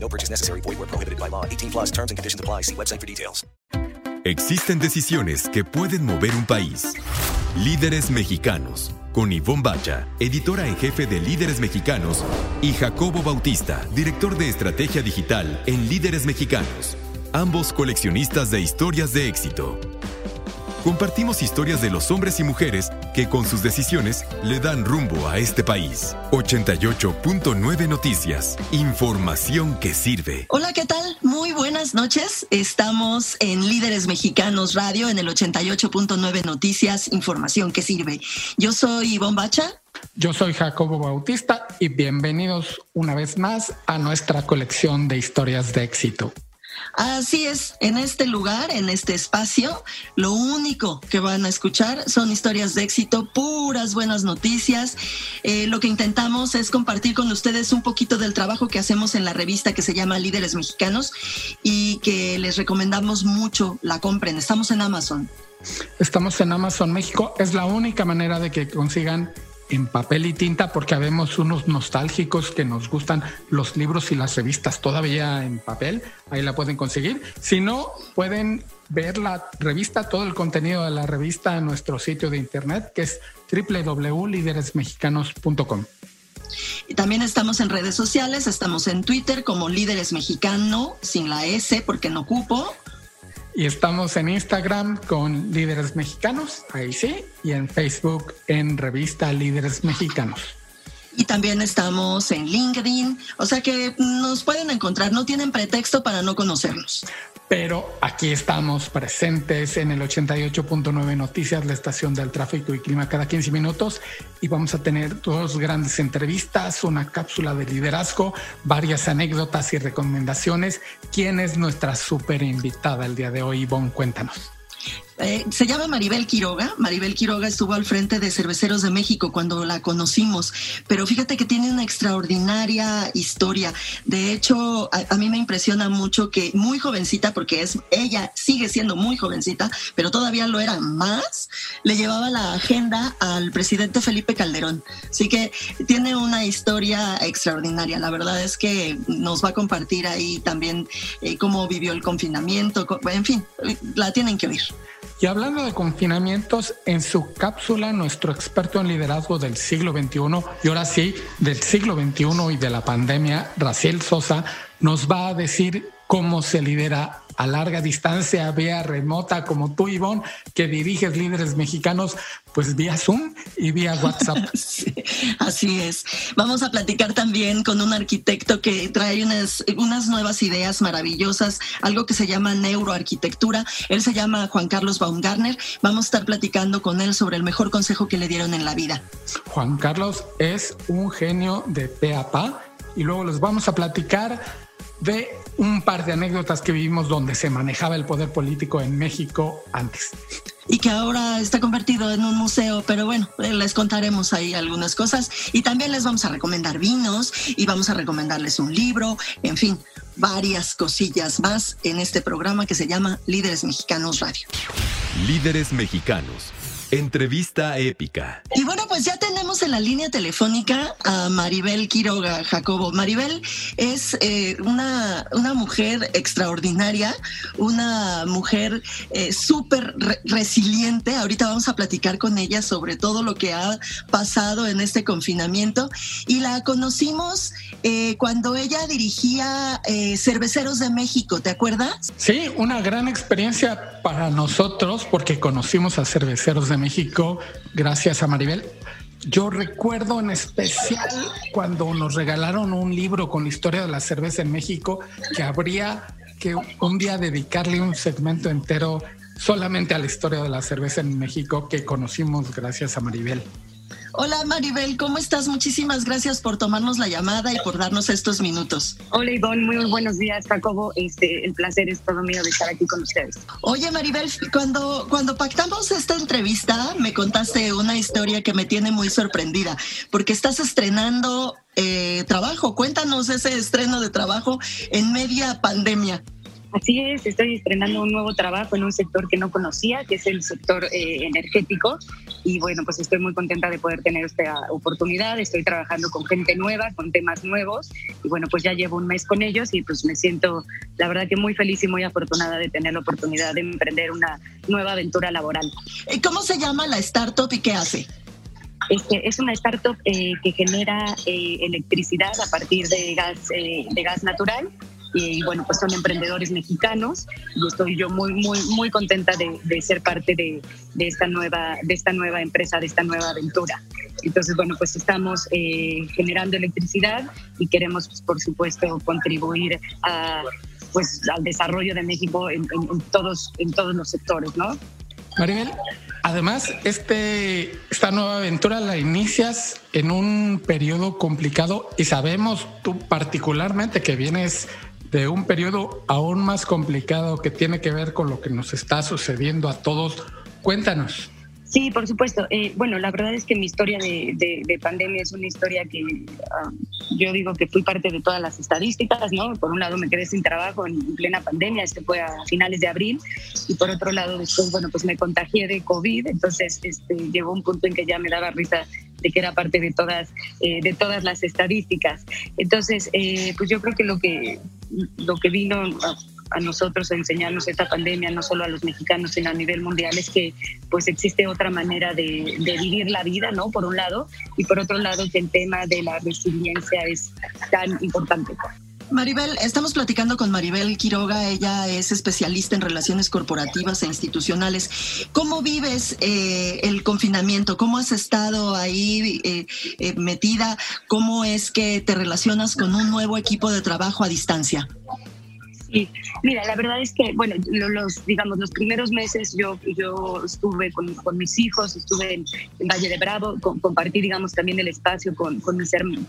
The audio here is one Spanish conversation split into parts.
No purchase necessary. Void where prohibited by law. 18 plus terms and conditions apply. See website for details. Existen decisiones que pueden mover un país. Líderes mexicanos. Con Ivonne Bacha, editora en jefe de Líderes Mexicanos, y Jacobo Bautista, director de estrategia digital en Líderes Mexicanos. Ambos coleccionistas de historias de éxito. Compartimos historias de los hombres y mujeres que con sus decisiones le dan rumbo a este país. 88.9 Noticias. Información que sirve. Hola, ¿qué tal? Muy buenas noches. Estamos en Líderes Mexicanos Radio en el 88.9 Noticias. Información que sirve. Yo soy Ivonne Bacha. Yo soy Jacobo Bautista y bienvenidos una vez más a nuestra colección de historias de éxito. Así es, en este lugar, en este espacio, lo único que van a escuchar son historias de éxito, puras buenas noticias. Eh, lo que intentamos es compartir con ustedes un poquito del trabajo que hacemos en la revista que se llama Líderes Mexicanos y que les recomendamos mucho la compren. Estamos en Amazon. Estamos en Amazon México. Es la única manera de que consigan en papel y tinta porque habemos unos nostálgicos que nos gustan los libros y las revistas todavía en papel. Ahí la pueden conseguir. Si no, pueden ver la revista, todo el contenido de la revista en nuestro sitio de internet que es www.lideresmexicanos.com. También estamos en redes sociales, estamos en Twitter como Líderes Mexicano, sin la S porque no ocupo. Y estamos en Instagram con Líderes Mexicanos, ahí sí, y en Facebook en Revista Líderes Mexicanos. Y también estamos en LinkedIn, o sea que nos pueden encontrar, no tienen pretexto para no conocernos. Pero aquí estamos presentes en el 88.9 Noticias, la estación del tráfico y clima cada 15 minutos. Y vamos a tener dos grandes entrevistas, una cápsula de liderazgo, varias anécdotas y recomendaciones. ¿Quién es nuestra súper invitada el día de hoy? Ivonne, cuéntanos. Eh, se llama Maribel Quiroga. Maribel Quiroga estuvo al frente de Cerveceros de México cuando la conocimos, pero fíjate que tiene una extraordinaria historia. De hecho, a, mí me impresiona mucho que muy jovencita, porque es ella sigue siendo muy jovencita, pero todavía lo era más, le llevaba la agenda al presidente Felipe Calderón. Así que tiene una historia extraordinaria. La verdad es que nos va a compartir ahí también eh, cómo vivió el confinamiento. En fin, la tienen que oír. Y hablando de confinamientos, en su cápsula, nuestro experto en liderazgo del siglo XXI, y ahora sí, del siglo XXI y de la pandemia, Raciel Sosa, nos va a decir cómo se lidera a larga distancia, vía remota, como tú, Ivonne, que diriges líderes mexicanos, pues vía Zoom y vía WhatsApp. sí, así es. Vamos a platicar también con un arquitecto que trae unas, unas nuevas ideas maravillosas, algo que se llama neuroarquitectura. Él se llama Juan Carlos Baumgartner. Vamos a estar platicando con él sobre el mejor consejo que le dieron en la vida. Juan Carlos es un genio de PAPA y luego les vamos a platicar de un par de anécdotas que vivimos donde se manejaba el poder político en México antes. Y que ahora está convertido en un museo, pero bueno, les contaremos ahí algunas cosas y también les vamos a recomendar vinos y vamos a recomendarles un libro, en fin, varias cosillas más en este programa que se llama Líderes Mexicanos Radio. Líderes Mexicanos. Entrevista épica. Y bueno, pues ya tenemos en la línea telefónica a Maribel Quiroga Jacobo. Maribel es eh, una, una, mujer extraordinaria, una mujer eh, súper re resiliente. Ahorita vamos a platicar con ella sobre todo lo que ha pasado en este confinamiento. Y la conocimos eh, cuando ella dirigía Cerveceros de México, ¿te acuerdas? Sí, una gran experiencia para nosotros porque conocimos a Cerveceros de México gracias a Maribel. Yo recuerdo en especial cuando nos regalaron un libro con la historia de la cerveza en México que habría que un día dedicarle un segmento entero solamente a la historia de la cerveza en México que conocimos gracias a Maribel. Hola Maribel, ¿cómo estás? Muchísimas gracias por tomarnos la llamada y por darnos estos minutos. Hola Ivonne, muy buenos días Jacobo. Este, el placer es todo mío de estar aquí con ustedes. Oye Maribel, cuando, cuando pactamos esta entrevista me contaste una historia que me tiene muy sorprendida, porque estás estrenando eh, trabajo. Cuéntanos ese estreno de trabajo en media pandemia. Así es, estoy estrenando un nuevo trabajo en un sector que no conocía, que es el sector eh, energético. Y bueno, pues estoy muy contenta de poder tener esta oportunidad. Estoy trabajando con gente nueva, con temas nuevos. Y bueno, pues ya llevo un mes con ellos y pues me siento, la verdad que muy feliz y muy afortunada de tener la oportunidad de emprender una nueva aventura laboral. ¿Cómo se llama la startup y qué hace? Este, es una startup eh, que genera eh, electricidad a partir de gas, de gas natural y bueno, pues son emprendedores mexicanos y estoy yo muy, muy, muy contenta de, ser parte de, esta nueva, de esta nueva empresa, de esta nueva aventura. Entonces, bueno, pues estamos eh, generando electricidad y queremos, pues, por supuesto, contribuir a, pues, al desarrollo de México en, todos, en todos los sectores, ¿no? Maribel, además, este, esta nueva aventura la inicias en un periodo complicado y sabemos tú particularmente que vienes de un periodo aún más complicado que tiene que ver con lo que nos está sucediendo a todos. Cuéntanos. Sí, por supuesto. Eh, bueno, la verdad es que mi historia de, pandemia es una historia que ah, yo digo que fui parte de todas las estadísticas, ¿no? Por un lado me quedé sin trabajo en, plena pandemia, este fue a finales de abril, y por otro lado después, bueno, pues me contagié de COVID, entonces este, llegó un punto en que ya me daba risa de que era parte de todas, eh, de todas las estadísticas. Entonces, eh, pues yo creo que lo que, lo que vino a, nosotros a enseñarnos esta pandemia, no solo a los mexicanos, sino a nivel mundial, es que pues existe otra manera de, de, vivir la vida, ¿no? Por un lado, y por otro lado que el tema de la resiliencia es tan importante. Maribel, estamos platicando con Maribel Quiroga, ella es especialista en relaciones corporativas e institucionales. ¿Cómo vives eh, el confinamiento? ¿Cómo has estado ahí eh, eh, metida? ¿Cómo es que te relacionas con un nuevo equipo de trabajo a distancia? Sí, mira, la verdad es que, bueno, los, digamos, los primeros meses yo, yo estuve con, con mis hijos, estuve en, Valle de Bravo, compartí, digamos, también el espacio con, con,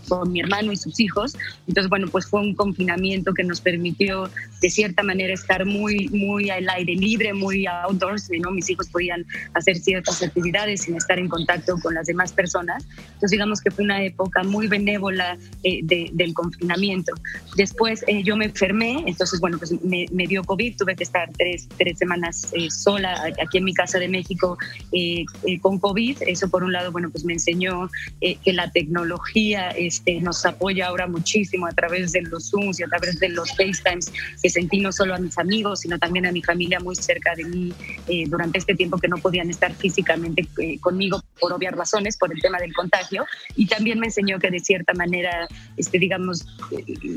con mi hermano y sus hijos. Entonces, bueno, pues fue un confinamiento que nos permitió, de cierta manera, estar muy, muy al aire libre, muy outdoors, ¿no? Mis hijos podían hacer ciertas actividades sin estar en contacto con las demás personas. Entonces, digamos que fue una época muy benévola eh, del confinamiento. Después eh, yo me enfermé, entonces, bueno, pues me, dio COVID, tuve que estar tres, tres semanas eh, sola aquí en mi casa de México eh, eh, con COVID. Eso por un lado, bueno, pues me enseñó que la tecnología este, nos apoya ahora muchísimo a través de los Zooms y a través de los FaceTimes, que sentí no solo a mis amigos, sino también a mi familia muy cerca de mí durante este tiempo que no podían estar físicamente conmigo por obvias razones, por el tema del contagio. Y también me enseñó que de cierta manera, este, digamos,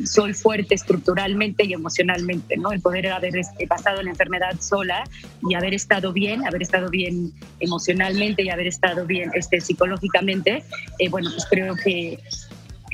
soy fuerte estructuralmente y emocionalmente El poder haber este, pasado la enfermedad sola y haber estado bien, haber estado bien emocionalmente y haber estado bien este, psicológicamente, eh, bueno, pues creo que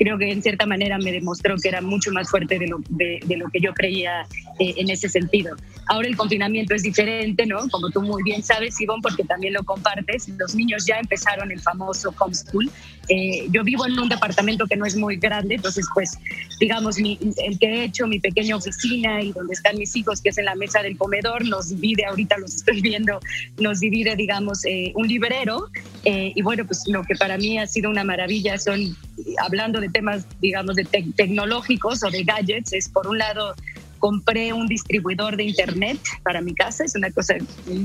creo que en cierta manera me demostró que era mucho más fuerte de lo, de, lo que yo creía eh, en ese sentido. Ahora el confinamiento es diferente, ¿no? Como tú muy bien sabes, Ivonne, porque también lo compartes, los niños ya empezaron el famoso homeschool. Eh, yo vivo en un departamento que no es muy grande, entonces pues digamos, mi, el que he hecho, mi pequeña oficina y donde están mis hijos, que es en la mesa del comedor, nos divide, ahorita los estoy viendo, nos divide, digamos, eh, un librero. y bueno, pues lo que para mí ha sido una maravilla son, hablando de temas, digamos, de tecnológicos o de gadgets, es por un lado compré un distribuidor de internet para mi casa, es una cosa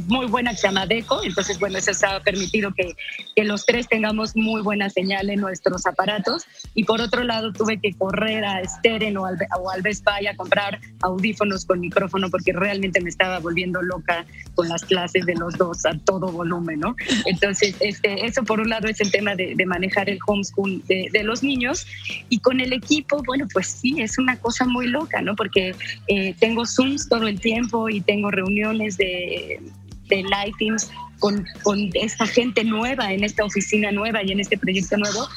muy buena que se llama Deco, entonces bueno, eso ha permitido que, que, los tres tengamos muy buena señal en nuestros aparatos y por otro lado tuve que correr a Steren o al, o al Best Buy a comprar audífonos con micrófono porque realmente me estaba volviendo loca con las clases de los dos a todo volumen, ¿no? Entonces, este, eso por un lado es el tema de, de manejar el homeschool de, de los niños y con el equipo, bueno, pues sí, es una cosa muy loca, ¿no? Porque eh, tengo Zooms todo el tiempo y tengo reuniones de, de Lightings con, con esta gente nueva en esta oficina nueva y en este proyecto nuevo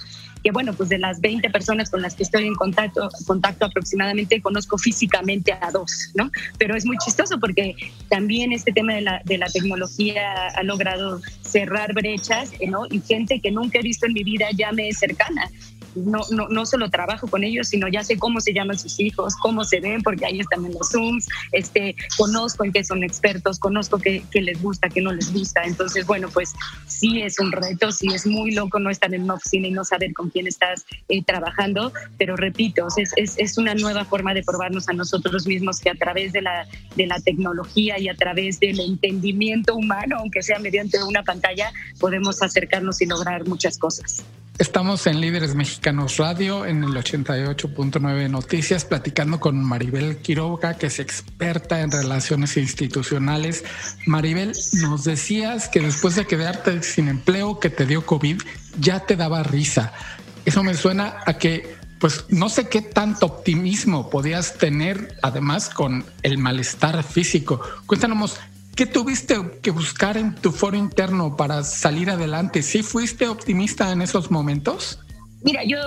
que bueno, pues de las 20 personas con las que estoy en contacto, contacto aproximadamente conozco físicamente a dos, ¿no? Pero es muy chistoso porque también este tema de la, de la tecnología ha logrado cerrar brechas, ¿no? Y gente que nunca he visto en mi vida ya me es cercana no, no, no solo trabajo con ellos, sino ya sé cómo se llaman sus hijos, cómo se ven, porque ahí están en los Zooms, este, conozco en qué son expertos, conozco qué, les gusta, qué no les gusta. Entonces, bueno, pues sí es un reto, sí es muy loco no estar en una oficina y no saber con quién estás eh, trabajando, pero repito, es, es, es, una nueva forma de probarnos a nosotros mismos que a través de la, de la tecnología y a través del entendimiento humano, aunque sea mediante una pantalla, podemos acercarnos y lograr muchas cosas. Estamos en Líderes Mexicanos Radio en el 88.9 Noticias platicando con Maribel Quiroga, que es experta en relaciones institucionales. Maribel, nos decías que después de quedarte sin empleo que te dio COVID, ya te daba risa. Eso me suena a que, pues no sé qué tanto optimismo podías tener, además con el malestar físico. Cuéntanos, ¿Qué tuviste que buscar en tu foro interno para salir adelante? ¿Sí fuiste optimista en esos momentos? Mira, yo,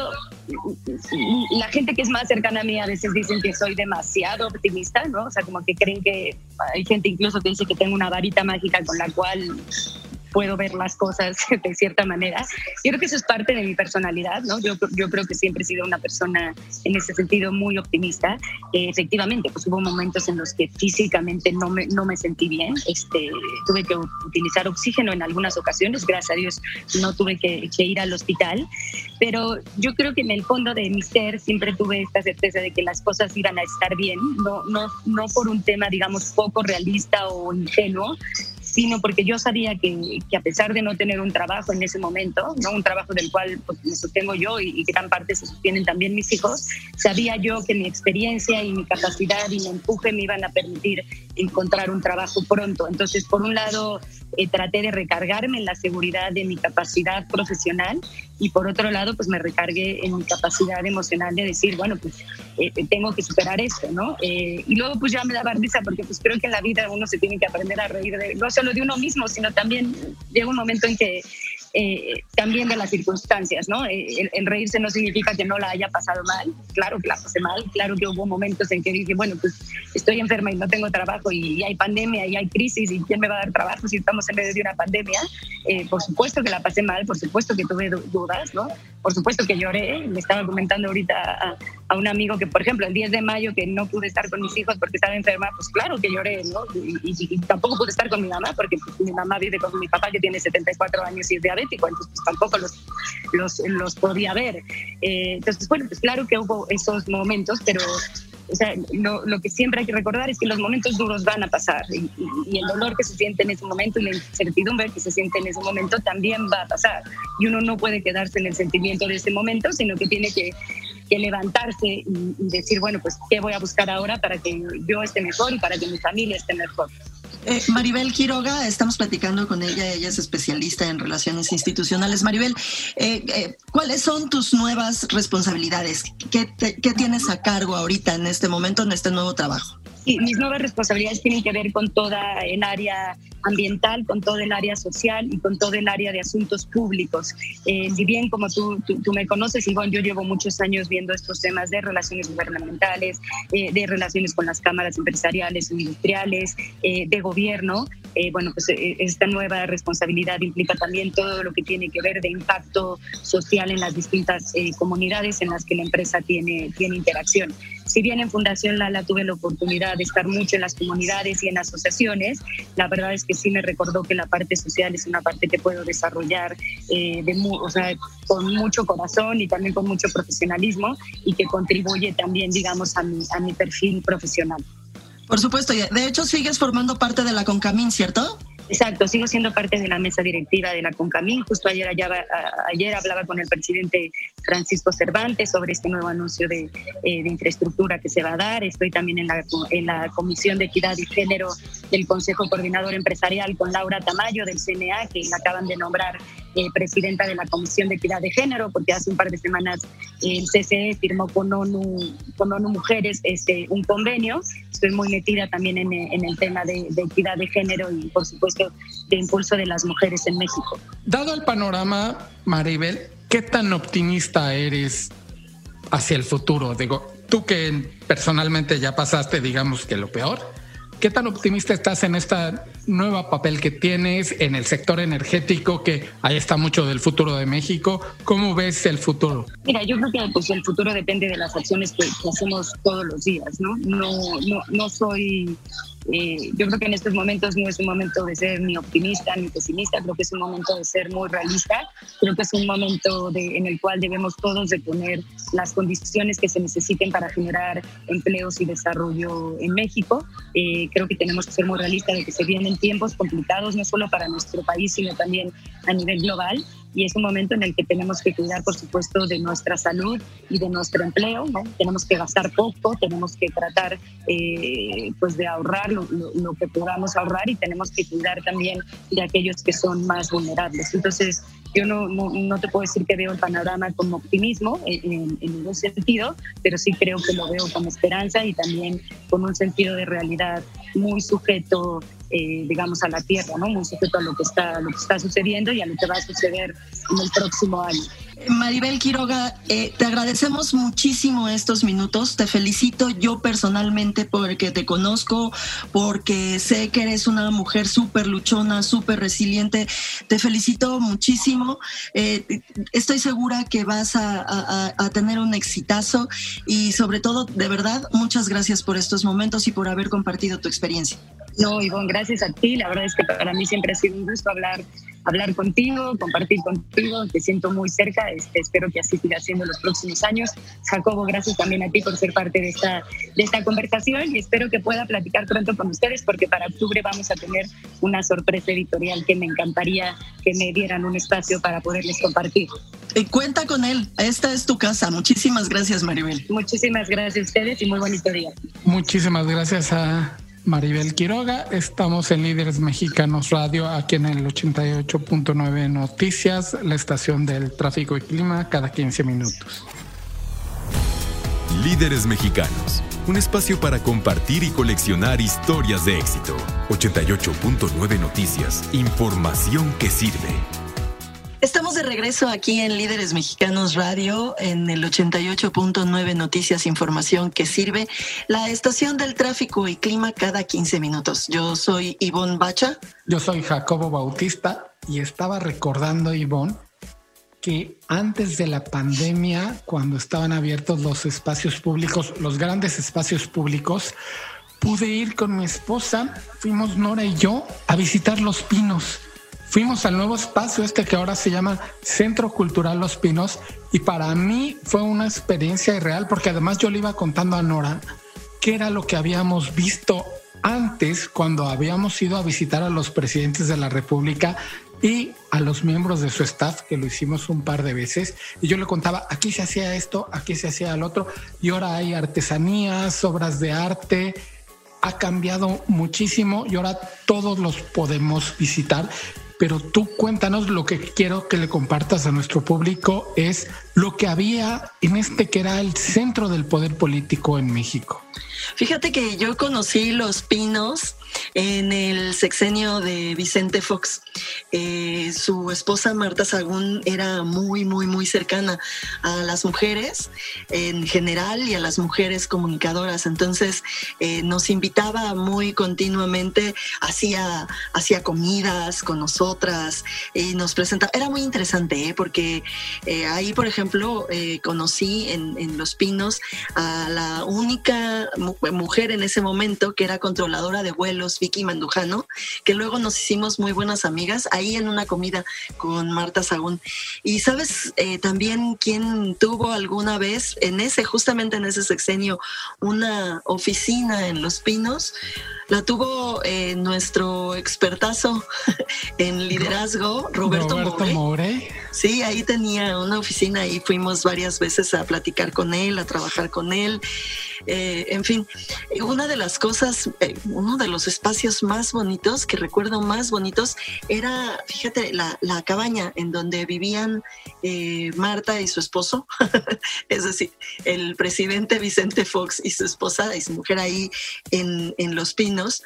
la gente que es más cercana a mí a veces dicen que soy demasiado optimista, ¿no? O sea, como que creen que hay gente incluso que dice que tengo una varita mágica con la cual puedo ver las cosas de cierta manera. Yo creo que eso es parte de mi personalidad, ¿no? Yo, yo creo que siempre he sido una persona en ese sentido muy optimista. Eh, efectivamente, pues hubo momentos en los que físicamente no me, no me sentí bien. Este, tuve que utilizar oxígeno en algunas ocasiones, gracias a Dios no tuve que, que ir al hospital, pero yo creo que en el fondo de mi ser siempre tuve esta certeza de que las cosas iban a estar bien, no, no, no por un tema, digamos, poco realista o ingenuo, sino porque yo sabía que, que, a pesar de no tener un trabajo en ese momento, no un trabajo del cual pues, me sostengo yo y, y, gran parte se sostienen también mis hijos, sabía yo que mi experiencia y mi capacidad y mi empuje me iban a permitir encontrar un trabajo pronto. Entonces, por un lado, eh, traté de recargarme en la seguridad de mi capacidad profesional y por otro lado, pues me recargué en mi capacidad emocional de decir, bueno, pues eh, tengo que superar esto, ¿no? Eh, y luego pues ya me daba risa porque pues creo que en la vida uno se tiene que aprender a reír de, no solo de uno mismo, sino también llega un momento en que eh, también de las circunstancias, ¿no? Eh, el, reírse no significa que no la haya pasado mal, claro que la pasé mal, claro que hubo momentos en que dije, bueno, pues estoy enferma y no tengo trabajo y, hay pandemia y hay crisis y quién me va a dar trabajo si estamos en medio de una pandemia, eh, por supuesto que la pasé mal, por supuesto que tuve dudas, ¿no? Por supuesto que lloré, me estaba comentando ahorita a, a, un amigo que, por ejemplo, el 10 de mayo que no pude estar con mis hijos porque estaba enferma, pues claro que lloré, ¿no? Y, y, y tampoco pude estar con mi mamá porque pues, mi mamá vive con mi papá que tiene 74 años y es diabético entonces pues, tampoco los, los, los podía ver. Eh, entonces, bueno, pues claro que hubo esos momentos, pero o sea, lo, lo, que siempre hay que recordar es que los momentos duros van a pasar y, y, y, el dolor que se siente en ese momento y la incertidumbre que se siente en ese momento también va a pasar. Y uno no puede quedarse en el sentimiento de ese momento, sino que tiene que, que levantarse y decir, bueno, pues, ¿qué voy a buscar ahora para que yo esté mejor y para que mi familia esté mejor? Eh, Maribel Quiroga, estamos platicando con ella, ella es especialista en relaciones institucionales. Maribel, eh, eh, ¿cuáles son tus nuevas responsabilidades? ¿Qué, te, ¿Qué, tienes a cargo ahorita en este momento, en este nuevo trabajo? Sí, mis nuevas responsabilidades tienen que ver con toda el área ambiental, con todo el área social y con todo el área de asuntos públicos. Eh, si bien, como tú, tú, tú, me conoces, Ivonne, yo llevo muchos años viendo estos temas de relaciones gubernamentales, eh, de relaciones con las cámaras empresariales industriales, eh, de gobierno. bueno, pues esta nueva responsabilidad implica también todo lo que tiene que ver de impacto social en las distintas comunidades en las que la empresa tiene, tiene interacción. Si bien en Fundación Lala tuve la oportunidad de estar mucho en las comunidades y en asociaciones, la verdad es que sí me recordó que la parte social es una parte que puedo desarrollar eh, con mucho corazón y también con mucho profesionalismo y que contribuye también, digamos, a mi, a mi perfil profesional. Por supuesto, de hecho sigues formando parte de la CONCAMIN, ¿cierto? Exacto, sigo siendo parte de la mesa directiva de la CONCAMIN. Justo ayer, ayer, hablaba con el presidente Francisco Cervantes sobre este nuevo anuncio de, eh, de, infraestructura que se va a dar. Estoy también en la, en la Comisión de Equidad y Género del Consejo Coordinador Empresarial con Laura Tamayo del CNA, que la acaban de nombrar eh, presidenta de la Comisión de Equidad de Género, porque hace un par de semanas el CCE firmó con ONU, con ONU Mujeres este, un convenio. Estoy muy metida también en, en el tema de, de equidad de género y, por supuesto, de impulso de las mujeres en México. Dado el panorama, Maribel, ¿qué tan optimista eres hacia el futuro? Digo, tú que personalmente ya pasaste, digamos que lo peor, ¿Qué tan optimista estás en esta nueva papel que tienes en el sector energético, que ahí está mucho del futuro de México? ¿Cómo ves el futuro? Mira, yo creo que pues, el futuro depende de las acciones que, que hacemos todos los días, ¿no? No, no, no soy eh, yo creo que en estos momentos no es un momento de ser ni optimista ni pesimista, creo que es un momento de ser muy realista, creo que es un momento de, en el cual debemos todos de poner las condiciones que se necesiten para generar empleos y desarrollo en México. Eh, creo que tenemos que ser muy realistas de que se vienen tiempos complicados, no solo para nuestro país, sino también a nivel global y es un momento en el que tenemos que cuidar, por supuesto, de nuestra salud y de nuestro empleo. ¿no? Tenemos que gastar poco, tenemos que tratar eh, pues de ahorrar lo, que podamos ahorrar y tenemos que cuidar también de aquellos que son más vulnerables. Entonces, yo no, no, te puedo decir que veo el panorama con optimismo en, ningún sentido, pero sí creo que lo veo con esperanza y también con un sentido de realidad muy sujeto eh, digamos, a la tierra, ¿no? Muy sujeto a lo que, está, lo que está sucediendo y a lo que va a suceder en el próximo año. Maribel Quiroga, eh, te agradecemos muchísimo estos minutos. Te felicito yo personalmente porque te conozco, porque sé que eres una mujer súper luchona, súper resiliente. Te felicito muchísimo. Eh, estoy segura que vas a, a, tener un exitazo y sobre todo, de verdad, muchas gracias por estos momentos y por haber compartido tu experiencia. No, Ivonne, gracias a ti. La verdad es que para mí siempre ha sido un gusto hablar, hablar contigo, compartir contigo. Te siento muy cerca. Este, espero que así siga siendo los próximos años. Jacobo, gracias también a ti por ser parte de esta, de esta conversación y espero que pueda platicar pronto con ustedes porque para octubre vamos a tener una sorpresa editorial que me encantaría que me dieran un espacio para poderles compartir. Y cuenta con él. Esta es tu casa. Muchísimas gracias, Maribel. Muchísimas gracias a ustedes y muy bonito día. Muchísimas gracias a Maribel Quiroga. Estamos en Líderes Mexicanos Radio, aquí en el 88.9 Noticias, la estación del tráfico y clima, cada 15 minutos. Líderes Mexicanos, un espacio para compartir y coleccionar historias de éxito. 88.9 Noticias, información que sirve. Estamos de regreso aquí en Líderes Mexicanos Radio, en el 88.9 Noticias, información que sirve, la estación del tráfico y clima cada 15 minutos. Yo soy Ivonne Bacha. Yo soy Jacobo Bautista y estaba recordando, Ivonne, que antes de la pandemia, cuando estaban abiertos los espacios públicos, los grandes espacios públicos, pude ir con mi esposa, fuimos Nora y yo a visitar Los Pinos fuimos al nuevo espacio este que ahora se llama Centro Cultural Los Pinos y para mí fue una experiencia irreal porque además yo le iba contando a Nora qué era lo que habíamos visto antes cuando habíamos ido a visitar a los presidentes de la República y a los miembros de su staff, que lo hicimos un par de veces, y yo le contaba, aquí se hacía esto, aquí se hacía el otro, y ahora hay artesanías, obras de arte, ha cambiado muchísimo y ahora todos los podemos visitar pero tú cuéntanos lo que quiero que le compartas a nuestro público es lo que había en este que era el centro del poder político en México. Fíjate que yo conocí Los Pinos en el sexenio de Vicente Fox. Eh, su esposa Marta Sagún era muy, muy, muy cercana a las mujeres en general y a las mujeres comunicadoras. Entonces eh, nos invitaba muy continuamente, hacía, hacía comidas con nosotras y nos presentaba. Era muy interesante ¿eh? porque ahí, por ejemplo, conocí en, en Los Pinos a la única mujer en ese momento que era controladora de vuelos, Vicky Mandujano, que luego nos hicimos muy buenas amigas ahí en una comida con Marta Sagún. Y sabes eh, también quién tuvo alguna vez en ese, justamente en ese sexenio, una oficina en Los Pinos la tuvo eh, nuestro expertazo en liderazgo, Roberto, Roberto Sí, ahí tenía una oficina y fuimos varias veces a platicar con él, a trabajar con él. Eh, en fin, una de las cosas, eh, uno de los espacios más bonitos, que recuerdo más bonitos, era, fíjate, la, cabaña en donde vivían Marta y su esposo, es decir, el presidente Vicente Fox y su esposa y su mujer ahí en, en Los Pinos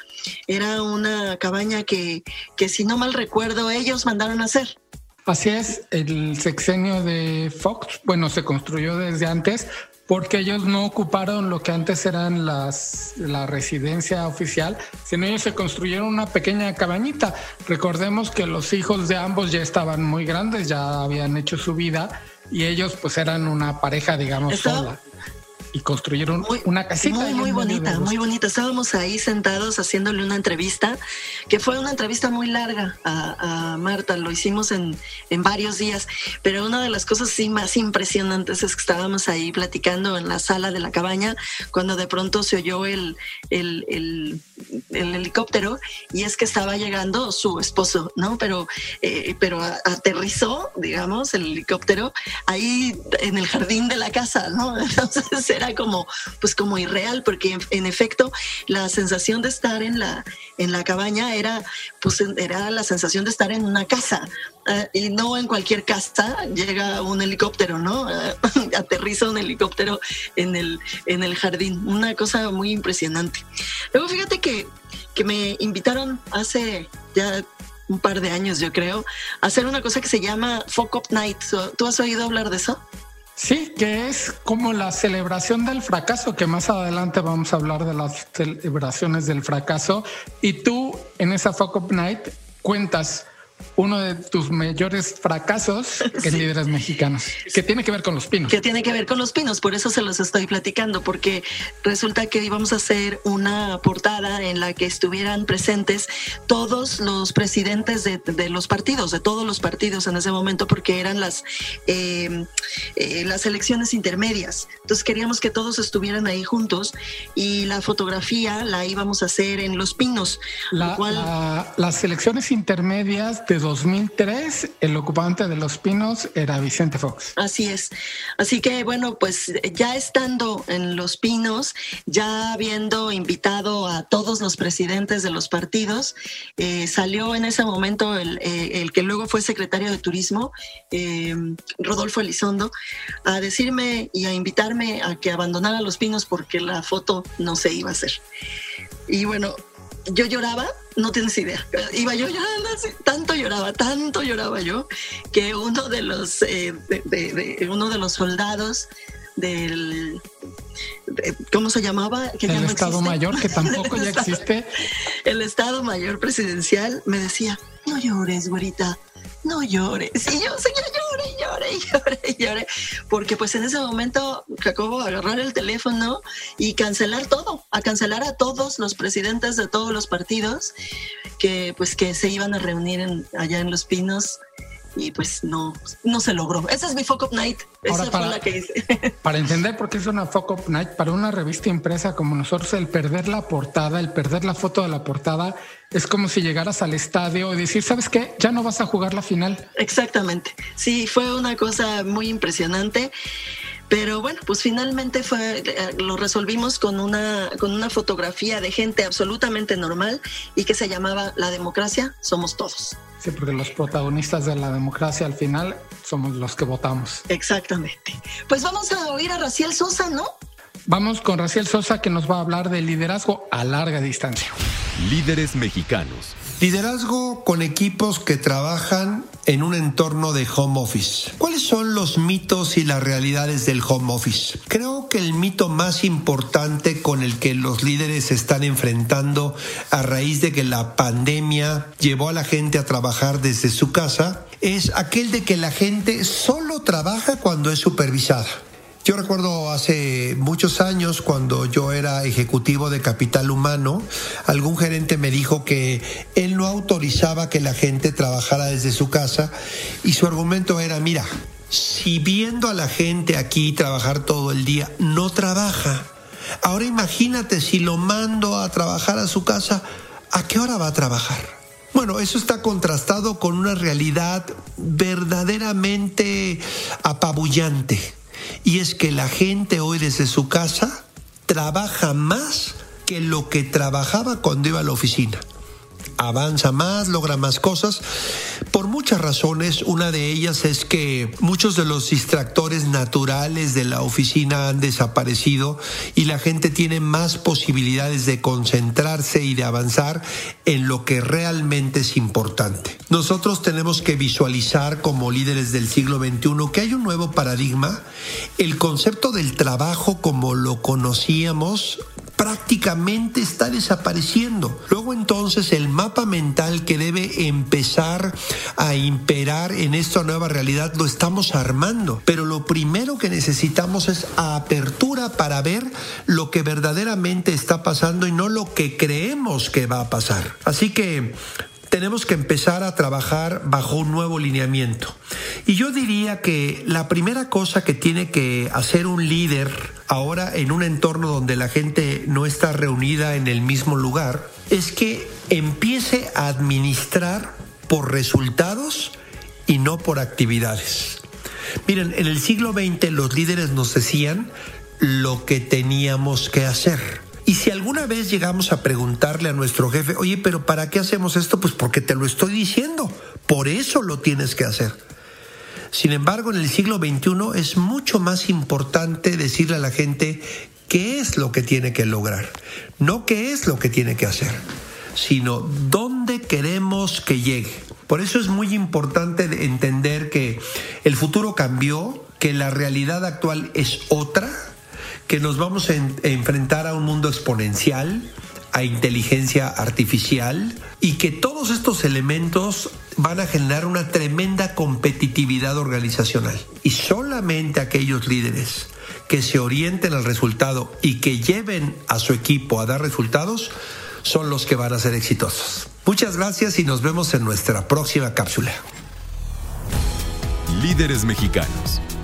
era una cabaña que, que si no mal recuerdo, ellos mandaron a hacer. Así es, el sexenio de Fox, bueno, se construyó desde antes porque ellos no ocuparon lo que antes eran las, la residencia oficial, sino ellos se construyeron una pequeña cabañita. Recordemos que los hijos de ambos ya estaban muy grandes, ya habían hecho su vida y ellos pues eran una pareja, digamos, sola y construyeron una casita. Muy, muy bonita, muy bonita. Estábamos ahí sentados haciéndole una entrevista, que fue una entrevista muy larga a, Marta, lo hicimos en, en, varios días, pero una de las cosas sí más impresionantes es que estábamos ahí platicando en la sala de la cabaña cuando de pronto se oyó el, el, el, helicóptero y es que estaba llegando su esposo, ¿no? Pero, eh, pero aterrizó, digamos, el helicóptero ahí en el jardín de la casa, ¿no? Entonces era como, pues como irreal, porque en, efecto la sensación de estar en la, en la cabaña era, pues era la sensación de estar en una casa. Eh, y no en cualquier casa llega un helicóptero, ¿no? aterriza un helicóptero en el, en el jardín. Una cosa muy impresionante. Luego fíjate que, que me invitaron hace ya un par de años, yo creo, a hacer una cosa que se llama Fuck Up Night. ¿Tú has oído hablar de eso? Sí, que es como la celebración del fracaso, que más adelante vamos a hablar de las celebraciones del fracaso. Y tú en esa Fuck Up Night cuentas uno de tus mayores fracasos en líderes mexicanos, que tiene que ver con los pinos. Que tiene que ver con los pinos, por eso se los estoy platicando, porque resulta que íbamos a hacer una portada en la que estuvieran presentes todos los presidentes de, los partidos, de todos los partidos en ese momento, porque eran las, eh, eh, las elecciones intermedias. Entonces queríamos que todos estuvieran ahí juntos y la fotografía la íbamos a hacer en Los Pinos. las elecciones intermedias de 2003, el ocupante de Los Pinos era Vicente Fox. Así es. Así que bueno, pues ya estando en Los Pinos, ya habiendo invitado a todos los presidentes de los partidos, eh, salió en ese momento el, eh, el, que luego fue secretario de Turismo, eh, Rodolfo Elizondo, a decirme y a invitarme a que abandonara Los Pinos porque la foto no se iba a hacer. Y bueno, yo lloraba, no tienes idea. Iba yo llorando, tanto lloraba, tanto lloraba yo, que uno de los, eh, uno de los soldados del ¿cómo se llamaba? el Estado Mayor, que tampoco ya existe. El Estado Mayor Presidencial me decía, no llores, güerita, no llores. Y yo seguía llore, llore, llore, llore. Porque pues en ese momento Jacobo agarrar el teléfono y cancelar todo, a cancelar a todos los presidentes de todos los partidos que pues que se iban a reunir allá en Los Pinos y pues no, no se logró. Esa es mi Fuck Up Night. Esa para, fue la que hice. Para entender por qué es una Fuck Up Night, para una revista impresa como nosotros, el perder la portada, el perder la foto de la portada, es como si llegaras al estadio y decir, ¿sabes qué? Ya no vas a jugar la final. Exactamente. Sí, fue una cosa muy impresionante. Pero bueno, pues finalmente fue, eh, lo resolvimos con una, con una fotografía de gente absolutamente normal y que se llamaba La democracia somos todos. Sí, porque los protagonistas de la democracia al final somos los que votamos. Exactamente. Pues vamos a oír a Raciel Sosa, ¿no? Vamos con Raciel Sosa que nos va a hablar de liderazgo a larga distancia. Líderes mexicanos Liderazgo con equipos que trabajan en un entorno de home office. ¿Cuáles son los mitos y las realidades del home office? Creo que el mito más importante con el que los líderes se están enfrentando a raíz de que la pandemia llevó a la gente a trabajar desde su casa es aquel de que la gente solo trabaja cuando es supervisada. Yo recuerdo hace muchos años cuando yo era ejecutivo de capital humano, algún gerente me dijo que él no autorizaba que la gente trabajara desde su casa y su argumento era, mira, si viendo a la gente aquí trabajar todo el día no trabaja, ahora imagínate si lo mando a trabajar a su casa, ¿a qué hora va a trabajar? Bueno, eso está contrastado con una realidad verdaderamente apabullante y es que la gente hoy desde su casa trabaja más que lo que trabajaba cuando iba a la oficina. Avanza más, logra más cosas, por muchas razones. Una de ellas es que muchos de los distractores naturales de la oficina han desaparecido y la gente tiene más posibilidades de concentrarse y de avanzar en lo que realmente es importante. Nosotros tenemos que visualizar como líderes del siglo XXI que hay un nuevo paradigma. El concepto del trabajo como lo conocíamos prácticamente está desapareciendo. Luego entonces el mapa mental que debe empezar a imperar en esta nueva realidad lo estamos armando. Pero lo primero que necesitamos es apertura para ver lo que verdaderamente está pasando y no lo que creemos que va a pasar. Así que tenemos que empezar a trabajar bajo un nuevo lineamiento. Y yo diría que la primera cosa que tiene que hacer un líder ahora en un entorno donde la gente no está reunida en el mismo lugar es que empiece a administrar por resultados y no por actividades. Miren, en el siglo XX los líderes nos decían lo que teníamos que hacer. Y si alguna vez llegamos a preguntarle a nuestro jefe, oye, pero ¿para qué hacemos esto? Pues porque te lo estoy diciendo. Por eso lo tienes que hacer. Sin embargo, en el siglo XXI es mucho más importante decirle a la gente qué es lo que tiene que lograr, no qué es lo que tiene que hacer, sino dónde queremos que llegue. Por eso es muy importante entender que el futuro cambió, que la realidad actual es otra que nos vamos a, enfrentar a un mundo exponencial, a inteligencia artificial y que todos estos elementos van a generar una tremenda competitividad organizacional. Y solamente aquellos líderes que se orienten al resultado y que lleven a su equipo a dar resultados son los que van a ser exitosos. Muchas gracias y nos vemos en nuestra próxima cápsula. Líderes mexicanos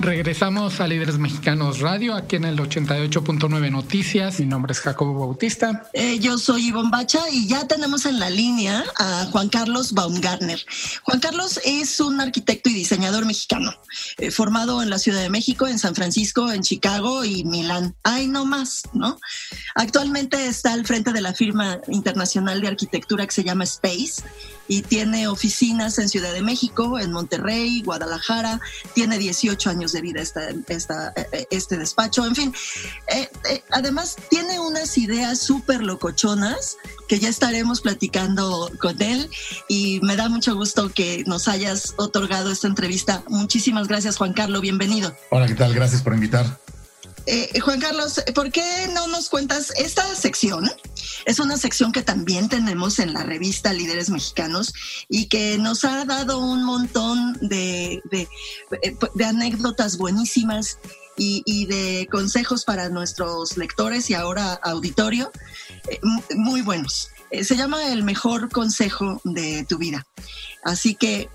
Regresamos a Líderes Mexicanos Radio, aquí en el 88.9 Noticias. Mi nombre es Jacobo Bautista. Eh, yo soy Ivonne Bacha y ya tenemos en la línea a Juan Carlos Baumgartner. Juan Carlos es un arquitecto y diseñador mexicano, eh, formado en la Ciudad de México, en San Francisco, en Chicago y Milán. Ay, no más, ¿no? Actualmente está al frente de la firma internacional de arquitectura que se llama Space y tiene oficinas en Ciudad de México, en Monterrey, Guadalajara, tiene 18 años de vida esta, esta, eh, este despacho, en fin. Eh, eh, además, tiene unas ideas súper locochonas que ya estaremos platicando con él y me da mucho gusto que nos hayas otorgado esta entrevista. Muchísimas gracias, Juan Carlos, bienvenido. Hola, ¿qué tal? Gracias por invitar. Eh, Juan Carlos, ¿por qué no nos cuentas esta sección? Es una sección que también tenemos en la revista Líderes Mexicanos y que nos ha dado un montón de, anécdotas buenísimas y, de consejos para nuestros lectores y ahora auditorio, eh, muy buenos. Eh, se llama El mejor consejo de tu vida. Así que,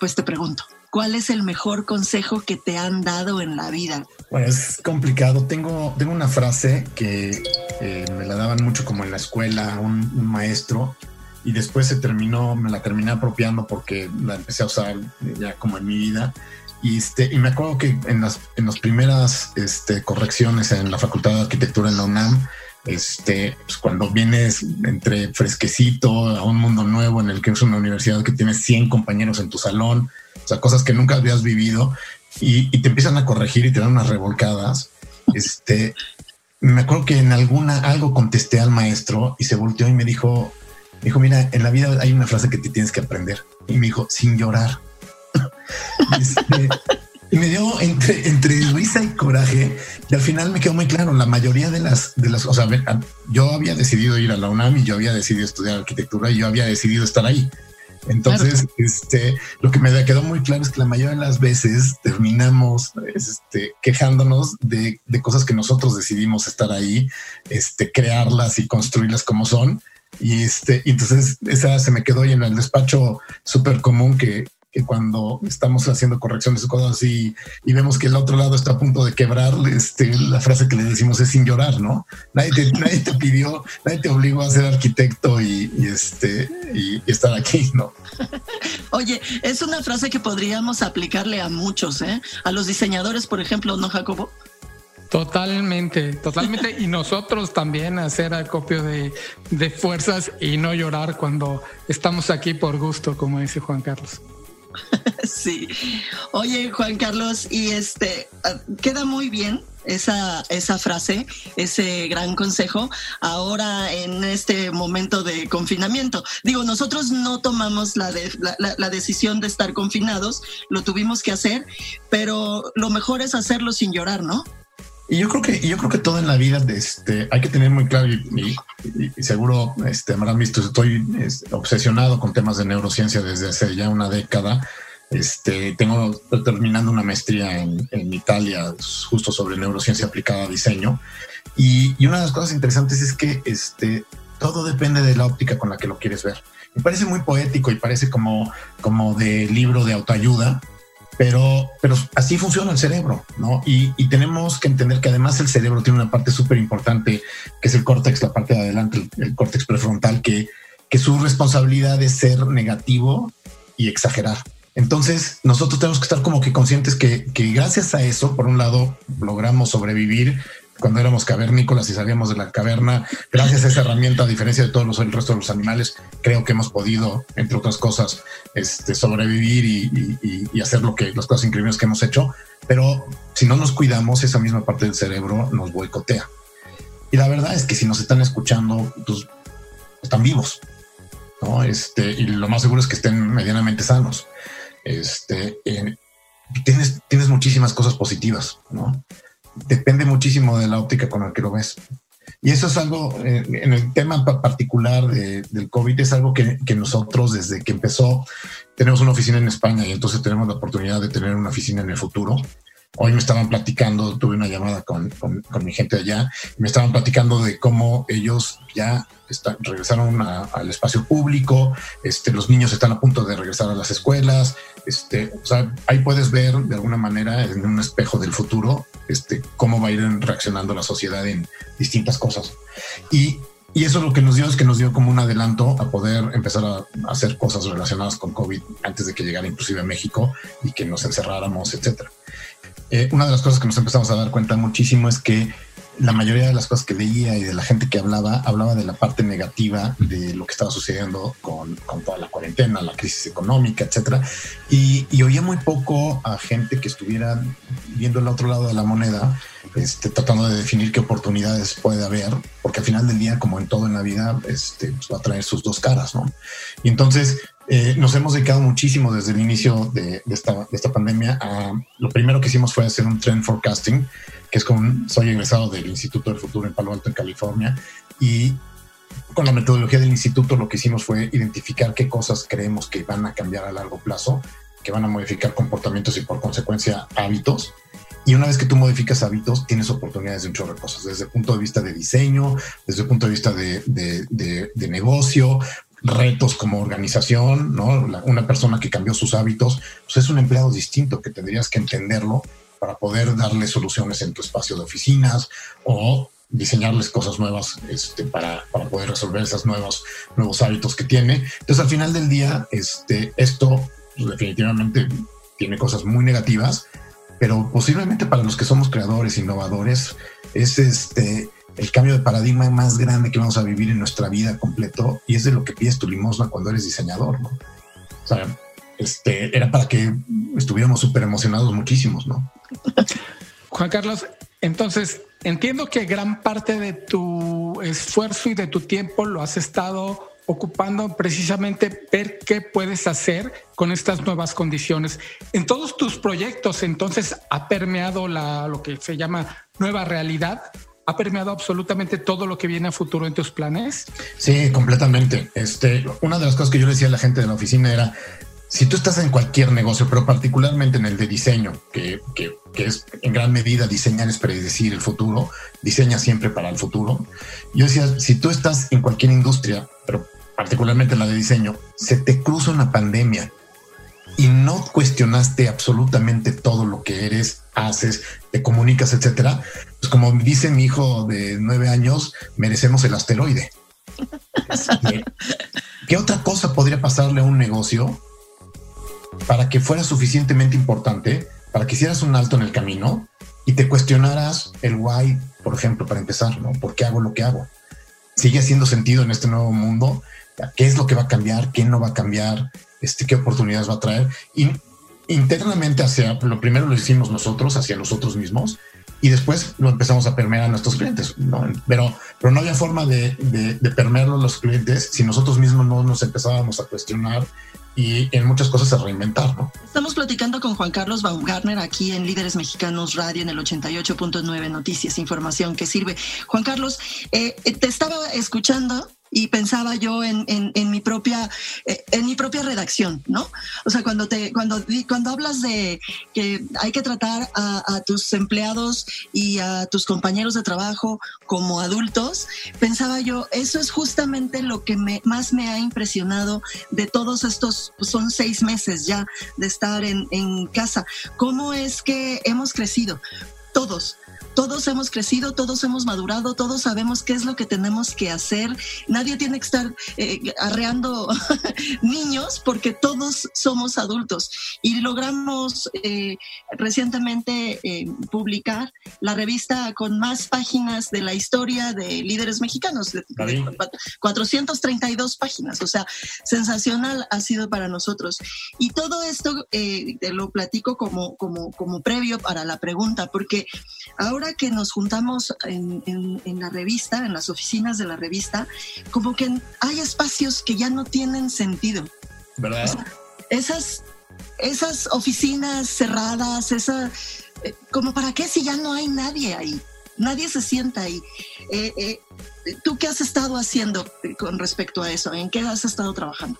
pues te pregunto, ¿cuál es el mejor consejo que te han dado en la vida? Bueno, es complicado. Tengo, tengo una frase que eh, me la daban mucho como en la escuela, un, maestro, y después se terminó, me la terminé apropiando porque la empecé a usar ya como en mi vida. Y, este, y me acuerdo que en las, en las primeras este, correcciones en la Facultad de Arquitectura en la UNAM, este, pues cuando vienes entre fresquecito a un mundo nuevo en el que es una universidad que tienes 100 compañeros en tu salón, o sea, cosas que nunca habías vivido, y, te empiezan a corregir y te dan unas revolcadas. Este, me acuerdo que en alguna algo contesté al maestro y se volteó y me dijo, dijo, mira, en la vida hay una frase que te tienes que aprender. Y me dijo, sin llorar. Este, y me dio entre, entre risa y coraje. Y al final me quedó muy claro, la mayoría de las, de las, o sea, yo había decidido ir a la UNAM y yo había decidido estudiar arquitectura y yo había decidido estar ahí. Entonces, este, lo que me quedó muy claro es que la mayoría de las veces terminamos este, quejándonos de, cosas que nosotros decidimos estar ahí, este, crearlas y construirlas como son. Y este, entonces esa se me quedó y en el despacho súper común que, que cuando estamos haciendo correcciones de cosas y, y, vemos que el otro lado está a punto de quebrar, este, la frase que le decimos es sin llorar, ¿no? Nadie te, nadie te pidió, nadie te obligó a ser arquitecto y, y este, y, estar aquí, ¿no? Oye, es una frase que podríamos aplicarle a muchos, ¿eh? A los diseñadores, por ejemplo, ¿no, Jacobo? Totalmente, totalmente. y nosotros también hacer acopio de, de fuerzas y no llorar cuando estamos aquí por gusto, como dice Juan Carlos. Sí. Oye, Juan Carlos, y este ah, queda muy bien esa, esa frase, ese gran consejo, ahora en este momento de confinamiento. Digo, nosotros no tomamos la, de, la, la, decisión de estar confinados, lo tuvimos que hacer, pero lo mejor es hacerlo sin llorar, ¿no? Y yo creo que, yo creo que todo en la vida este, hay que tener muy claro y, seguro este, habrán visto, estoy obsesionado con temas de neurociencia desde hace ya una década. Este, tengo terminando una maestría en, en Italia justo sobre neurociencia aplicada a diseño. Y, y, una de las cosas interesantes es que este, todo depende de la óptica con la que lo quieres ver. Me parece muy poético y parece como, como de libro de autoayuda, pero, pero así funciona el cerebro, ¿no? Y, y tenemos que entender que además el cerebro tiene una parte súper importante, que es el córtex, la parte de adelante, el, el, córtex prefrontal, que, que su responsabilidad es ser negativo y exagerar. Entonces, nosotros tenemos que estar como que conscientes que, que gracias a eso, por un lado, logramos sobrevivir cuando éramos cavernícolas y salíamos de la caverna, gracias a esa herramienta, a diferencia de todos los, el resto de los animales, creo que hemos podido, entre otras cosas, este, sobrevivir y, y, y, hacer lo que las cosas increíbles que hemos hecho. Pero si no nos cuidamos, esa misma parte del cerebro nos boicotea. Y la verdad es que si nos están escuchando, pues están vivos, ¿no? Este, y lo más seguro es que estén medianamente sanos. Este, eh, tienes, tienes muchísimas cosas positivas, ¿no? Depende muchísimo de la óptica con la que lo ves. Y eso es algo, eh, en el tema particular de, del COVID, es algo que, nosotros desde que empezó, tenemos una oficina en España y entonces tenemos la oportunidad de tener una oficina en el futuro. Hoy me estaban platicando, tuve una llamada con, con, mi gente allá, me estaban platicando de cómo ellos ya está, regresaron a, al espacio público, este, los niños están a punto de regresar a las escuelas, este, o sea, ahí puedes ver de alguna manera en un espejo del futuro este, cómo va a ir reaccionando la sociedad en distintas cosas. Y, y eso lo que nos dio es que nos dio como un adelanto a poder empezar a hacer cosas relacionadas con COVID antes de que llegara inclusive a México y que nos encerráramos, etcétera. Eh, una de las cosas que nos empezamos a dar cuenta muchísimo es que la mayoría de las cosas que veía y de la gente que hablaba, hablaba de la parte negativa de lo que estaba sucediendo con, con toda la cuarentena, la crisis económica, etcétera. Y, y, oía muy poco a gente que estuviera viendo el otro lado de la moneda, este, tratando de definir qué oportunidades puede haber, porque al final del día, como en todo en la vida, este, pues va a traer sus dos caras, ¿no? Y entonces, eh, nos hemos dedicado muchísimo desde el inicio de, de, esta, de, esta, pandemia a lo primero que hicimos fue hacer un trend forecasting, que es con, soy egresado del Instituto del Futuro en Palo Alto, en California, y con la metodología del instituto lo que hicimos fue identificar qué cosas creemos que van a cambiar a largo plazo, que van a modificar comportamientos y por consecuencia hábitos. Y una vez que tú modificas hábitos, tienes oportunidades de un chorro de cosas, desde el punto de vista de diseño, desde el punto de vista de, de, de, de negocio, retos como organización, ¿no? Una persona que cambió sus hábitos, pues es un empleado distinto que tendrías que entenderlo para poder darle soluciones en tu espacio de oficinas o diseñarles cosas nuevas este, para, para, poder resolver esos nuevos, nuevos hábitos que tiene. Entonces, al final del día, este, esto definitivamente tiene cosas muy negativas, pero posiblemente para los que somos creadores, innovadores, es este, el cambio de paradigma más grande que vamos a vivir en nuestra vida completo y es de lo que pides tu limosna cuando eres diseñador, ¿no? O sea, este, era para que estuviéramos súper emocionados muchísimos, ¿no? Juan Carlos, entonces entiendo que gran parte de tu esfuerzo y de tu tiempo lo has estado ocupando precisamente ver qué puedes hacer con estas nuevas condiciones. En todos tus proyectos, entonces, ha permeado la, lo que se llama nueva realidad ha permeado absolutamente todo lo que viene a futuro en tus planes? Sí, completamente. Este, una de las cosas que yo le decía a la gente de la oficina era, si tú estás en cualquier negocio, pero particularmente en el de diseño, que, que, que es en gran medida diseñar es predecir el futuro, diseña siempre para el futuro. Yo decía, si tú estás en cualquier industria, pero particularmente en la de diseño, se te cruza una pandemia y no cuestionaste absolutamente todo lo que eres, haces, te comunicas, etcétera, pues como dice mi hijo de nueve años, merecemos el asteroide. ¿Qué otra cosa podría pasarle a un negocio para que fuera suficientemente importante, para que hicieras un alto en el camino y te cuestionaras el why, por ejemplo, para empezar, ¿no? ¿Por qué hago lo que hago? ¿Sigue haciendo sentido en este nuevo mundo? ¿Qué es lo que va a cambiar? ¿Qué no va a cambiar? Este, ¿Qué oportunidades va a traer? Y internamente hacia, lo primero lo hicimos nosotros, hacia nosotros mismos, y después lo empezamos a permear a nuestros clientes. Pero, pero no había forma de, de, permearlo a los clientes si nosotros mismos no nos empezábamos a cuestionar y en muchas cosas a reinventar. ¿no? Estamos platicando con Juan Carlos Baumgartner aquí en Líderes Mexicanos Radio en el 88.9 Noticias, información que sirve. Juan Carlos, eh, te estaba escuchando y pensaba yo en, en, mi propia eh, en mi propia redacción, ¿no? O sea, cuando te cuando cuando hablas de que hay que tratar a, tus empleados y a tus compañeros de trabajo como adultos, pensaba yo eso es justamente lo que me, más me ha impresionado de todos estos pues, son seis meses ya de estar en, en casa. ¿Cómo es que hemos crecido? Todos todos hemos crecido, todos hemos madurado, todos sabemos qué es lo que tenemos que hacer. Nadie tiene que estar eh, arreando niños porque todos somos adultos. Y logramos eh, recientemente eh, publicar la revista con más páginas de la historia de líderes mexicanos, 432 páginas. O sea, sensacional ha sido para nosotros. Y todo esto te lo platico como, como, como previo para la pregunta, porque ahora que nos juntamos en, la revista, en las oficinas de la revista, como que hay espacios que ya no tienen sentido. ¿Verdad? esas, esas oficinas cerradas, esa, eh, como para qué si ya no hay nadie ahí, nadie se sienta ahí. Eh, eh, ¿Tú qué has estado haciendo con respecto a eso? ¿En qué has estado trabajando?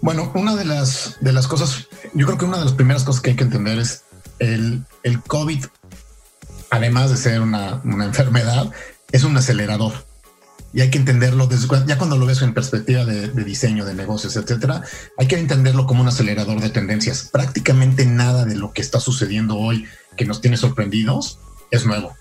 Bueno, una de las, de las cosas, yo creo que una de las primeras cosas que hay que entender es el, el COVID además de ser una, enfermedad, es un acelerador. Y hay que entenderlo desde ya cuando lo ves en perspectiva de, diseño, de negocios, etcétera, hay que entenderlo como un acelerador de tendencias. Prácticamente nada de lo que está sucediendo hoy que nos tiene sorprendidos es nuevo.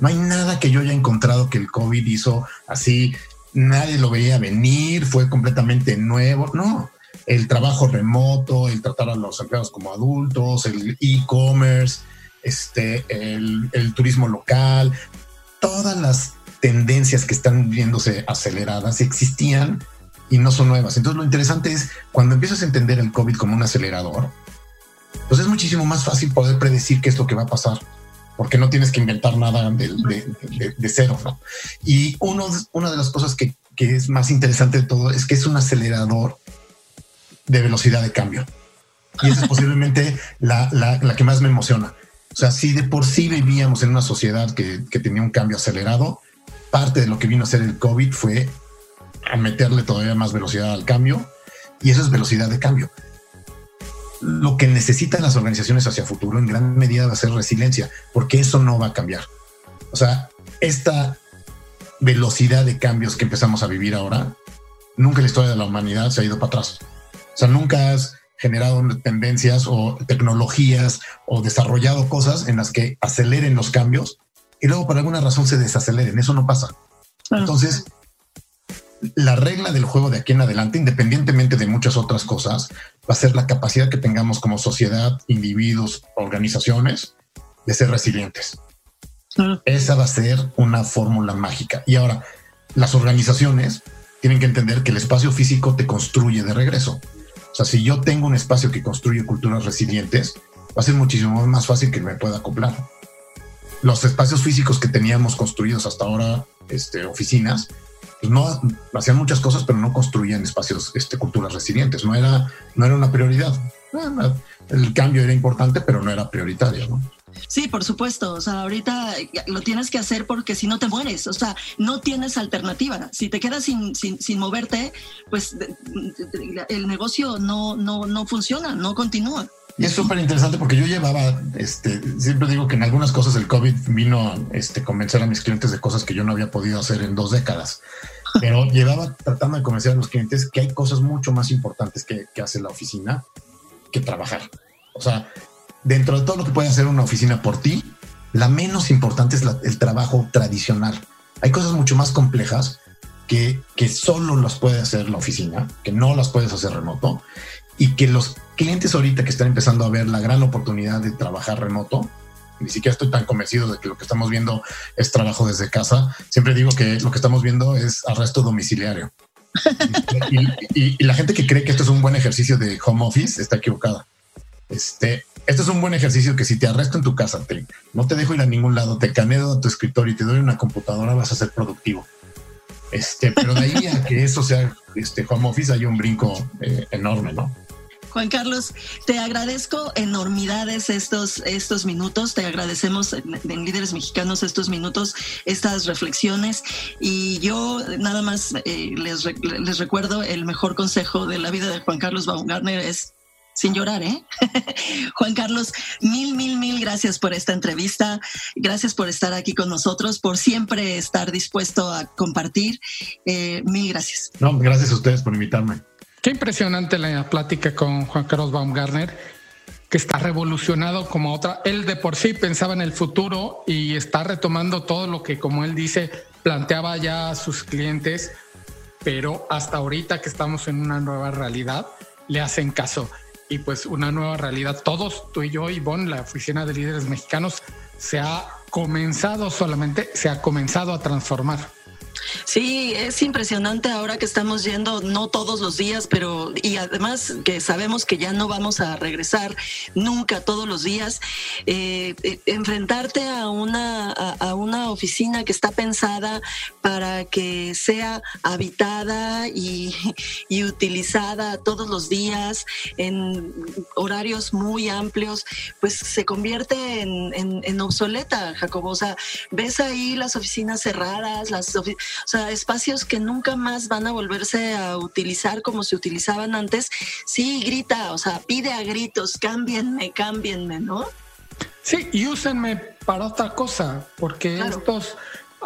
No hay nada que yo haya encontrado que el COVID hizo así, nadie lo veía venir, fue completamente nuevo. No, el trabajo remoto, el tratar a los empleados como adultos, el e-commerce, este, el, turismo local, todas las tendencias que están viéndose aceleradas existían y no son nuevas. Entonces lo interesante es cuando empiezas a entender el COVID como un acelerador, pues es muchísimo más fácil poder predecir qué es lo que va a pasar, porque no tienes que inventar nada de, cero. Y uno, una de las cosas que, es más interesante de todo es que es un acelerador de velocidad de cambio. Y esa es posiblemente la, la que más me emociona. O sea, si de por sí vivíamos en una sociedad que, tenía un cambio acelerado, parte de lo que vino a hacer el COVID fue a meterle todavía más velocidad al cambio y eso es velocidad de cambio. Lo que necesitan las organizaciones hacia futuro en gran medida va a ser resiliencia, porque eso no va a cambiar. O sea, esta velocidad de cambios que empezamos a vivir ahora, nunca en la historia de la humanidad se ha ido para atrás. O sea, nunca has generado tendencias o tecnologías o desarrollado cosas en las que aceleren los cambios y luego por alguna razón se desaceleren. Eso no pasa. Entonces, la regla del juego de aquí en adelante, independientemente de muchas otras cosas, va a ser la capacidad que tengamos como sociedad, individuos, organizaciones, de ser resilientes. Esa va a ser una fórmula mágica. Y ahora, las organizaciones tienen que entender que el espacio físico te construye de regreso. O sea, si yo tengo un espacio que construye culturas resilientes, va a ser muchísimo más fácil que me pueda acoplar. Los espacios físicos que teníamos construidos hasta ahora, este, oficinas, pues no hacían muchas cosas, pero no construían espacios, este, culturas resilientes. No era, no era una prioridad. El cambio era importante, pero no era prioritario. ¿no? Sí, por supuesto. O sea, ahorita lo tienes que hacer porque si no te mueres. O sea, no tienes alternativa. Si te quedas sin, sin, sin moverte, pues el negocio no, no, no funciona, no continúa. Y es súper interesante porque yo llevaba, este, siempre digo que en algunas cosas el COVID vino a este, convencer a mis clientes de cosas que yo no había podido hacer en dos décadas. Pero llevaba tratando de convencer a los clientes que hay cosas mucho más importantes que, que hace la oficina que trabajar. O sea, dentro de todo lo que puede hacer una oficina por ti, la menos importante es el trabajo tradicional. Hay cosas mucho más complejas que, que solo las puede hacer la oficina, que no las puedes hacer remoto y que los clientes ahorita que están empezando a ver la gran oportunidad de trabajar remoto, ni siquiera estoy tan convencido de que lo que estamos viendo es trabajo desde casa. Siempre digo que lo que estamos viendo es arresto domiciliario. Y, la gente que cree que esto es un buen ejercicio de home office está equivocada. Este, esto es un buen ejercicio que si te arresto en tu casa, no te dejo ir a ningún lado, te caneo a tu escritorio y te doy una computadora, vas a ser productivo. Este, pero de ahí a que eso sea este home office hay un brinco eh, enorme, ¿no? Juan Carlos, te agradezco enormidades estos, estos minutos, te agradecemos en, Líderes Mexicanos estos minutos, estas reflexiones y yo nada más eh, les, les recuerdo el mejor consejo de la vida de Juan Carlos Baumgartner es sin llorar, ¿eh? Juan Carlos, mil, mil, mil gracias por esta entrevista. Gracias por estar aquí con nosotros, por siempre estar dispuesto a compartir. Eh, mil gracias. No, gracias a ustedes por invitarme. Qué impresionante la plática con Juan Carlos Baumgartner, que está revolucionado como otra. Él de por sí pensaba en el futuro y está retomando todo lo que, como él dice, planteaba ya a sus clientes, pero hasta ahorita que estamos en una nueva realidad, le hacen caso. Y pues una nueva realidad, todos, tú y yo, Bon, la oficina de líderes mexicanos, se ha comenzado solamente, se ha comenzado a transformar. Sí, es impresionante ahora que estamos yendo, no todos los días, pero y además que sabemos que ya no vamos a regresar nunca todos los días. Eh, eh, enfrentarte a una, a, una oficina que está pensada para que sea habitada y, utilizada todos los días en horarios muy amplios, pues se convierte en, obsoleta, Jacobo. O sea, ves ahí las oficinas cerradas, las oficinas o sea, espacios que nunca más van a volverse a utilizar como se utilizaban antes. Sí, grita, o sea, pide a gritos, cámbienme, cámbienme, ¿no? Sí, y úsenme para otra cosa, porque estos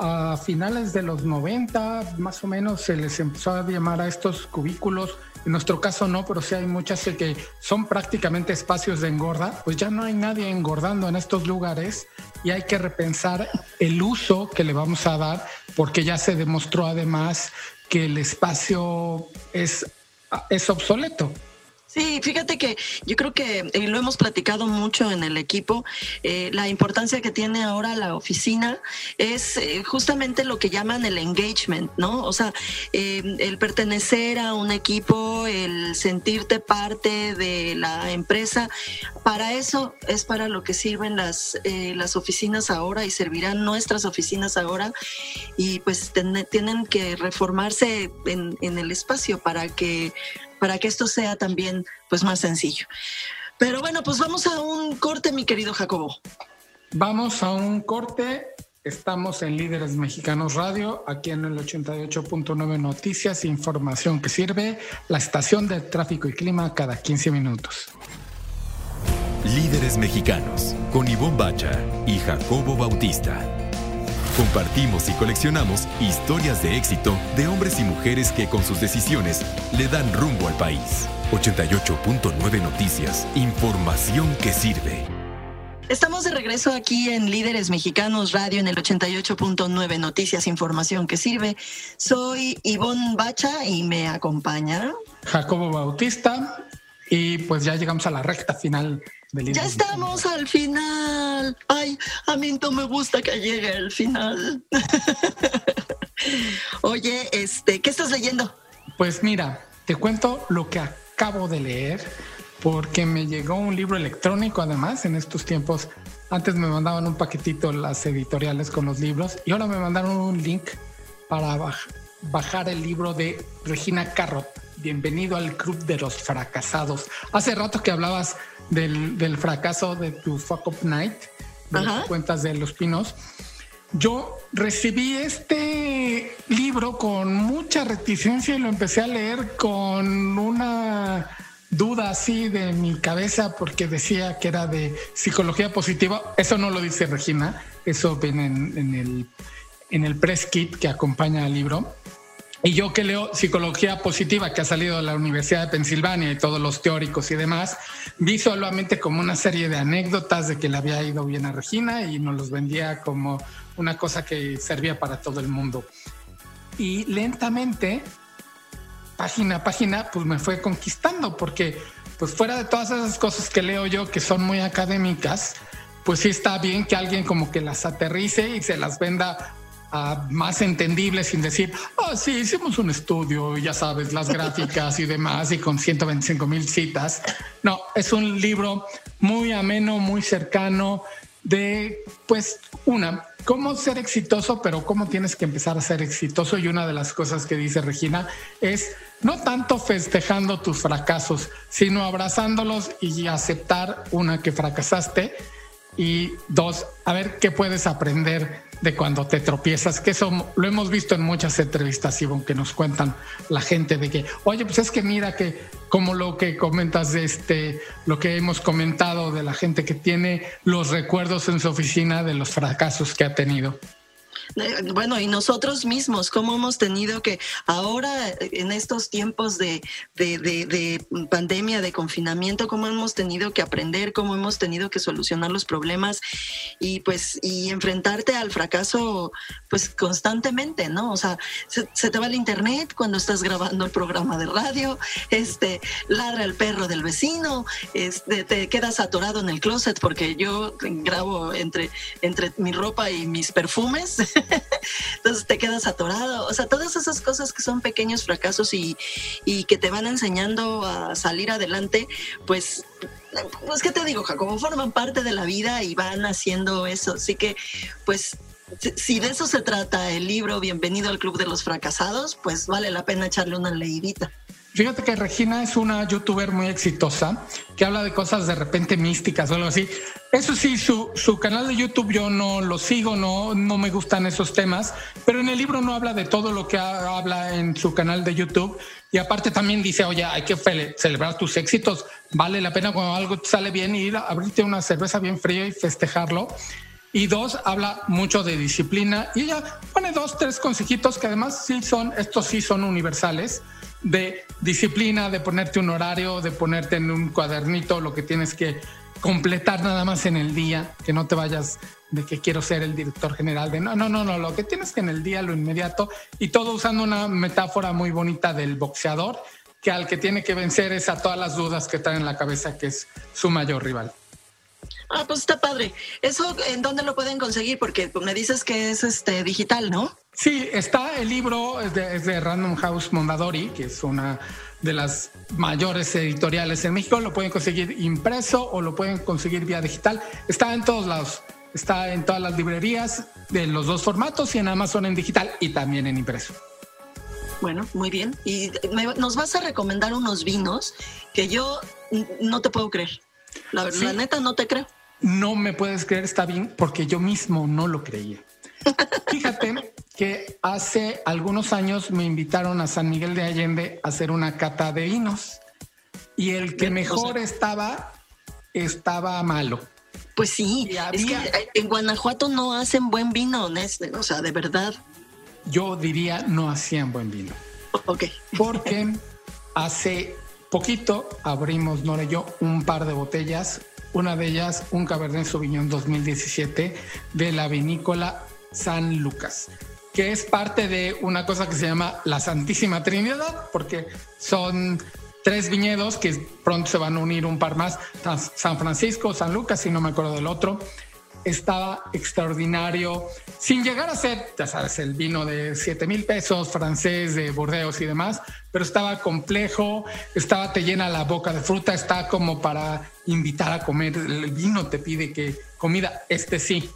a finales de los 90, más o menos, se les empezó a llamar a estos cubículos. En nuestro caso no, pero sí hay muchas que son prácticamente espacios de engorda. Pues ya no hay nadie engordando en estos lugares y hay que repensar el uso que le vamos a dar, porque ya se demostró además que el espacio es, es obsoleto. Sí, fíjate que yo creo que eh, lo hemos platicado mucho en el equipo. Eh, la importancia que tiene ahora la oficina es eh, justamente lo que llaman el engagement, ¿no? O sea, el pertenecer a un equipo, el sentirte parte de la empresa. Para eso es para lo que sirven las, las oficinas ahora y servirán nuestras oficinas ahora. Y pues tienen que reformarse en, en el espacio para que para que esto sea también pues más sencillo. Pero bueno, pues vamos a un corte, mi querido Jacobo. Vamos a un corte. Estamos en Líderes Mexicanos Radio, aquí en el 88.9 Noticias, información que sirve, la estación de tráfico y clima cada 15 minutos. Líderes Mexicanos, con Ivonne Bacha y Jacobo Bautista. Compartimos y coleccionamos historias de éxito de hombres y mujeres que con sus decisiones le dan rumbo al país. 88.9 Noticias, información que sirve. Estamos de regreso aquí en Líderes Mexicanos Radio en el 88.9 Noticias, información que sirve. Soy Ivonne Bacha y me acompaña Jacobo Bautista y pues ya llegamos a la recta final ya estamos al final. Ay, a mí no me gusta que llegue el final. Oye, este, ¿qué estás leyendo? Pues mira, te cuento lo que acabo de leer porque me llegó un libro electrónico además en estos tiempos. Antes me mandaban un paquetito las editoriales con los libros y ahora me mandaron un link para bajar el libro de Regina Carrot. Bienvenido al Club de los Fracasados. Hace rato que hablabas del, fracaso de tu Fuck Up Night, de las cuentas de los pinos. Yo recibí este libro con mucha reticencia y lo empecé a leer con una duda así de mi cabeza porque decía que era de psicología positiva. Eso no lo dice Regina, eso viene en, el, en el press kit que acompaña al libro. Y yo que leo psicología positiva, que ha salido de la Universidad de Pensilvania y todos los teóricos y demás, vi solamente como una serie de anécdotas de que le había ido bien a Regina y nos los vendía como una cosa que servía para todo el mundo. Y lentamente, página a página, pues me fue conquistando, porque pues fuera de todas esas cosas que leo yo que son muy académicas, pues sí está bien que alguien como que las aterrice y se las venda más entendible sin decir, ah, sí, hicimos un estudio, ya sabes, las gráficas y demás, y con 125 mil citas. No, es un libro muy ameno, muy cercano de, pues, una, cómo ser exitoso, pero cómo tienes que empezar a ser exitoso. Y una de las cosas que dice Regina es no tanto festejando tus fracasos, sino abrazándolos y aceptar una que fracasaste. Y dos, a ver qué puedes aprender de cuando te tropiezas, que eso lo hemos visto en muchas entrevistas, Ivonne, que nos cuentan la gente de que, oye, pues es que mira que como lo que comentas de este, lo que hemos comentado de la gente que tiene los recuerdos en su oficina de los fracasos que ha tenido. Eh, bueno, y nosotros mismos, cómo hemos tenido que ahora en estos tiempos de, de, pandemia, de confinamiento, cómo hemos tenido que aprender, cómo hemos tenido que solucionar los problemas y pues y enfrentarte al fracaso pues constantemente, ¿no? O sea, se, te va el internet cuando estás grabando el programa de radio, este, ladra el perro del vecino, este, te quedas atorado en el closet porque yo grabo entre, entre mi ropa y mis perfumes. Entonces te quedas atorado. O sea, todas esas cosas que son pequeños fracasos y, que te van enseñando a salir adelante, pues pues qué te digo, Jacobo, forman parte de la vida y van haciendo eso. Así que, pues, si de eso se trata el libro Bienvenido al Club de los Fracasados, pues vale la pena echarle una leidita. Fíjate que Regina es una youtuber muy exitosa que habla de cosas de repente místicas o algo así. Eso sí, su, su canal de YouTube yo no lo sigo, no, no me gustan esos temas, pero en el libro no habla de todo lo que habla en su canal de YouTube. Y aparte también dice, oye, hay que celebrar tus éxitos. Vale la pena cuando algo sale bien ir a abrirte una cerveza bien fría y festejarlo. Y dos, habla mucho de disciplina. Y ella pone dos, tres consejitos que además sí son, estos sí son universales de disciplina, de ponerte un horario, de ponerte en un cuadernito lo que tienes que completar nada más en el día, que no te vayas de que quiero ser el director general de no, no, no, no, lo que tienes que en el día, lo inmediato, y todo usando una metáfora muy bonita del boxeador, que al que tiene que vencer es a todas las dudas que trae en la cabeza, que es su mayor rival. Ah, pues está padre. ¿Eso en dónde lo pueden conseguir? Porque me dices que es este digital, ¿no? Sí, está el libro, es de, Random House Mondadori, que es una de las mayores editoriales en México. Lo pueden conseguir impreso o lo pueden conseguir vía digital. Está en todos lados. Está en todas las librerías de los dos formatos y en Amazon en digital y también en impreso. Bueno, muy bien. Y nos vas a recomendar unos vinos que yo no te puedo creer. La, verdad, la neta, no te creo. No me puedes creer, está bien, porque yo mismo no lo creía. Fíjate que hace algunos años me invitaron a San Miguel de Allende a hacer una cata de vinos y el que mejor estaba, estaba malo. Pues sí, es que en Guanajuato no hacen buen vino, o sea, de verdad. Yo diría no hacían buen vino. Ok. Porque hace poquito abrimos, Nora y yo, un par de botellas. Una de ellas, un Cabernet Sauvignon 2017 de la vinícola San Lucas, que es parte de una cosa que se llama la Santísima Trinidad, porque son tres viñedos que pronto se van a unir un par más, San Francisco, San Lucas, y no me acuerdo del otro. Estaba extraordinario, sin llegar a ser, ya sabes, el vino de 7 mil pesos, francés, de Burdeos y demás, pero estaba complejo, estaba, te llena la boca de fruta, está como para invitar a comer. El vino te pide que comida, este sí,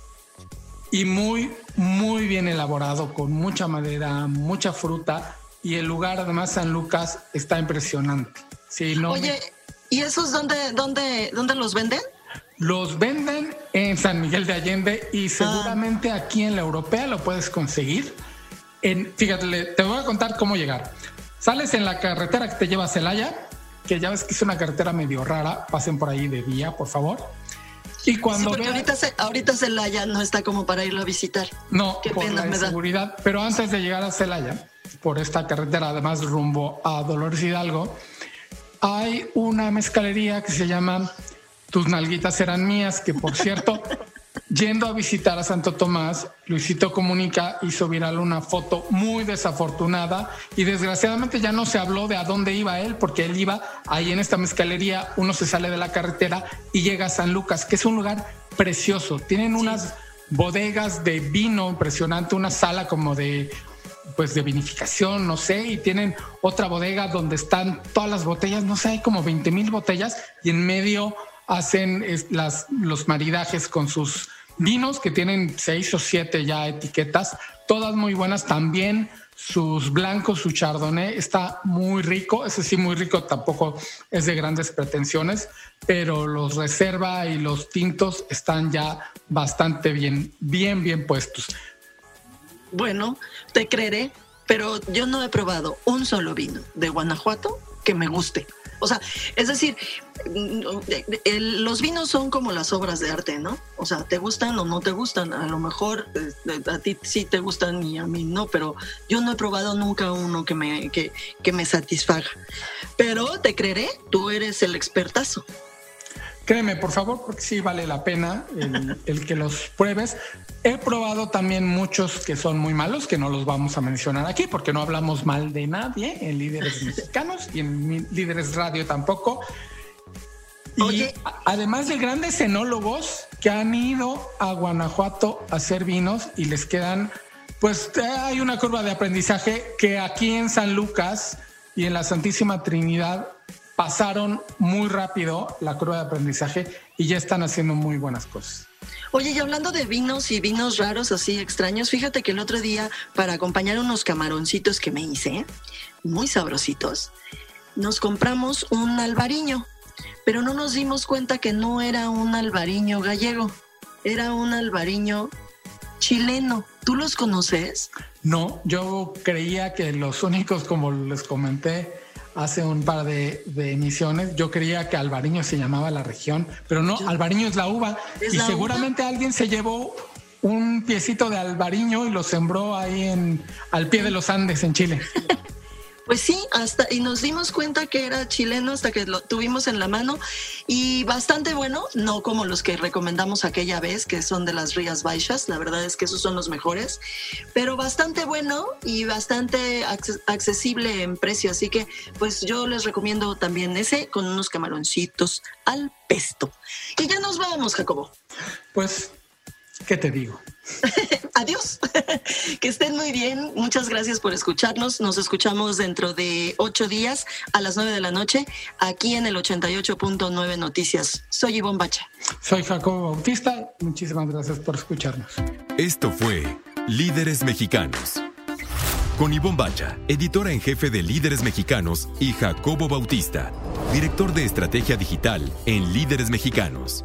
y muy, muy bien elaborado, con mucha madera, mucha fruta. Y el lugar, además, San Lucas, está impresionante. Sí, no Oye, ¿y esos dónde, dónde, dónde los venden? Los venden en San Miguel de Allende y ah. seguramente aquí en la Europea lo puedes conseguir. En, fíjate, te voy a contar cómo llegar. Sales en la carretera que te lleva a Celaya, que ya ves que es una carretera medio rara, pasen por ahí de día, por favor. Y cuando sí, porque ahorita, ahorita Celaya no está como para irlo a visitar. No, Qué por pena la me seguridad. Pero antes de llegar a Celaya, por esta carretera, además rumbo a Dolores Hidalgo, hay una mezcalería que se llama Tus nalguitas eran mías, que por cierto, yendo a visitar a Santo Tomás, Luisito Comunica hizo viral una foto muy desafortunada y desgraciadamente ya no se habló de a dónde iba él, porque él iba ahí en esta mezcalería, uno se sale de la carretera y llega a San Lucas, que es un lugar precioso. Tienen unas bodegas de vino impresionante, una sala como de pues de vinificación, no sé, y tienen otra bodega donde están todas las botellas, no sé, hay como 20 mil botellas y en medio hacen las, los maridajes con sus vinos que tienen seis o siete ya etiquetas, todas muy buenas también. Sus blancos, su chardonnay está muy rico, ese sí muy rico, tampoco es de grandes pretensiones, pero los reserva y los tintos están ya bastante bien, bien, bien puestos. Bueno, te creeré, pero yo no he probado un solo vino de Guanajuato que me guste. O sea, es decir, los vinos son como las obras de arte, ¿no? O sea, te gustan o no te gustan. A lo mejor este, a ti sí te gustan y a mí no, pero yo no he probado nunca uno que me, que, que me satisfaga. Pero te creeré, tú eres el expertazo. Créeme, por favor, porque sí vale la pena el, que los pruebes. He probado también muchos que son muy malos, que no los vamos a mencionar aquí, porque no hablamos mal de nadie en líderes mexicanos y en líderes radio tampoco. Y además de grandes enólogos que han ido a Guanajuato a hacer vinos y les quedan, pues eh, hay una curva de aprendizaje que aquí en San Lucas y en la Santísima Trinidad pasaron muy rápido la curva de aprendizaje y ya están haciendo muy buenas cosas. Oye, y hablando de vinos y vinos raros así extraños, fíjate que el otro día, para acompañar unos camaroncitos que me hice, muy sabrositos, nos compramos un albariño, pero no nos dimos cuenta que no era un albariño gallego, era un albariño chileno. ¿Tú los conoces? No, yo creía que los únicos, como les comenté, hace un par de, emisiones. Yo creía que Albariño se llamaba la región, pero no, Albariño es la uva. y seguramente alguien se llevó un piecito de Albariño y lo sembró ahí en, al pie de los Andes en Chile. Pues sí, hasta y nos dimos cuenta que era chileno hasta que lo tuvimos en la mano y bastante bueno, no como los que recomendamos aquella vez que son de las Rías Baixas, la verdad es que esos son los mejores, pero bastante bueno y bastante accesible en precio, así que pues yo les recomiendo también ese con unos camaroncitos al pesto. Y ya nos vamos, Jacobo. Pues, ¿qué te digo? Adiós. que estén muy bien. Muchas gracias por escucharnos. Nos escuchamos dentro de ocho días a las nueve de la noche aquí en el 88.9 Noticias. Soy Ivonne Bacha. Soy Jacobo Bautista. Muchísimas gracias por escucharnos. Esto fue Líderes Mexicanos. Con Ivonne Bacha, editora en jefe de Líderes Mexicanos, y Jacobo Bautista, director de Estrategia Digital en Líderes Mexicanos.